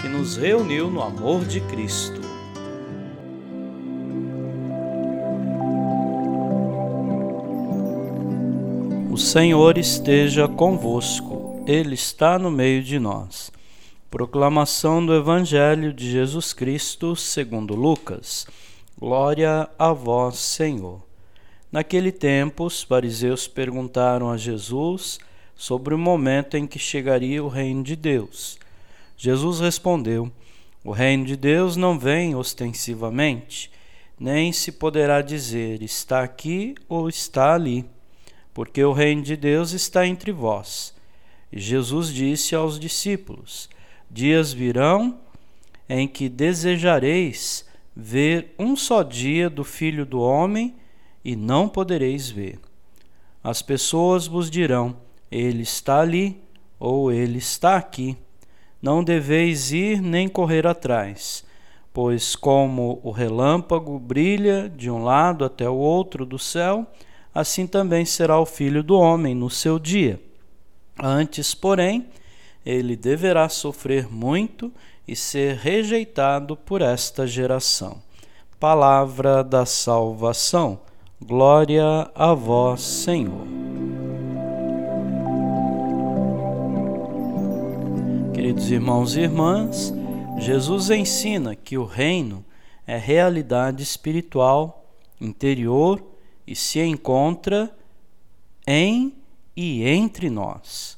que nos reuniu no amor de Cristo. O Senhor esteja convosco, Ele está no meio de nós. Proclamação do Evangelho de Jesus Cristo segundo Lucas. Glória a vós, Senhor. Naquele tempo, os fariseus perguntaram a Jesus sobre o momento em que chegaria o reino de Deus. Jesus respondeu: O reino de Deus não vem ostensivamente, nem se poderá dizer está aqui ou está ali, porque o reino de Deus está entre vós. E Jesus disse aos discípulos: Dias virão em que desejareis ver um só dia do Filho do Homem e não podereis ver. As pessoas vos dirão: Ele está ali ou Ele está aqui não deveis ir nem correr atrás, pois como o relâmpago brilha de um lado até o outro do céu, assim também será o filho do homem no seu dia. Antes, porém, ele deverá sofrer muito e ser rejeitado por esta geração. Palavra da salvação. Glória a vós, Senhor. Queridos irmãos e irmãs, Jesus ensina que o reino é realidade espiritual interior e se encontra em e entre nós.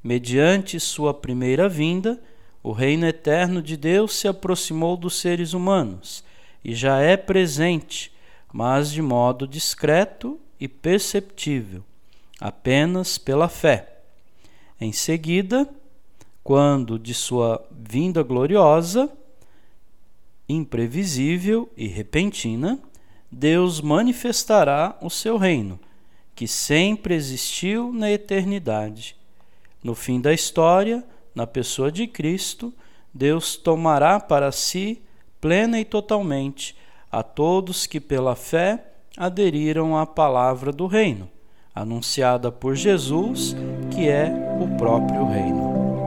Mediante sua primeira vinda, o reino eterno de Deus se aproximou dos seres humanos e já é presente, mas de modo discreto e perceptível, apenas pela fé. Em seguida, quando de sua vinda gloriosa, imprevisível e repentina, Deus manifestará o seu reino, que sempre existiu na eternidade. No fim da história, na pessoa de Cristo, Deus tomará para si, plena e totalmente, a todos que pela fé aderiram à palavra do reino, anunciada por Jesus, que é o próprio reino.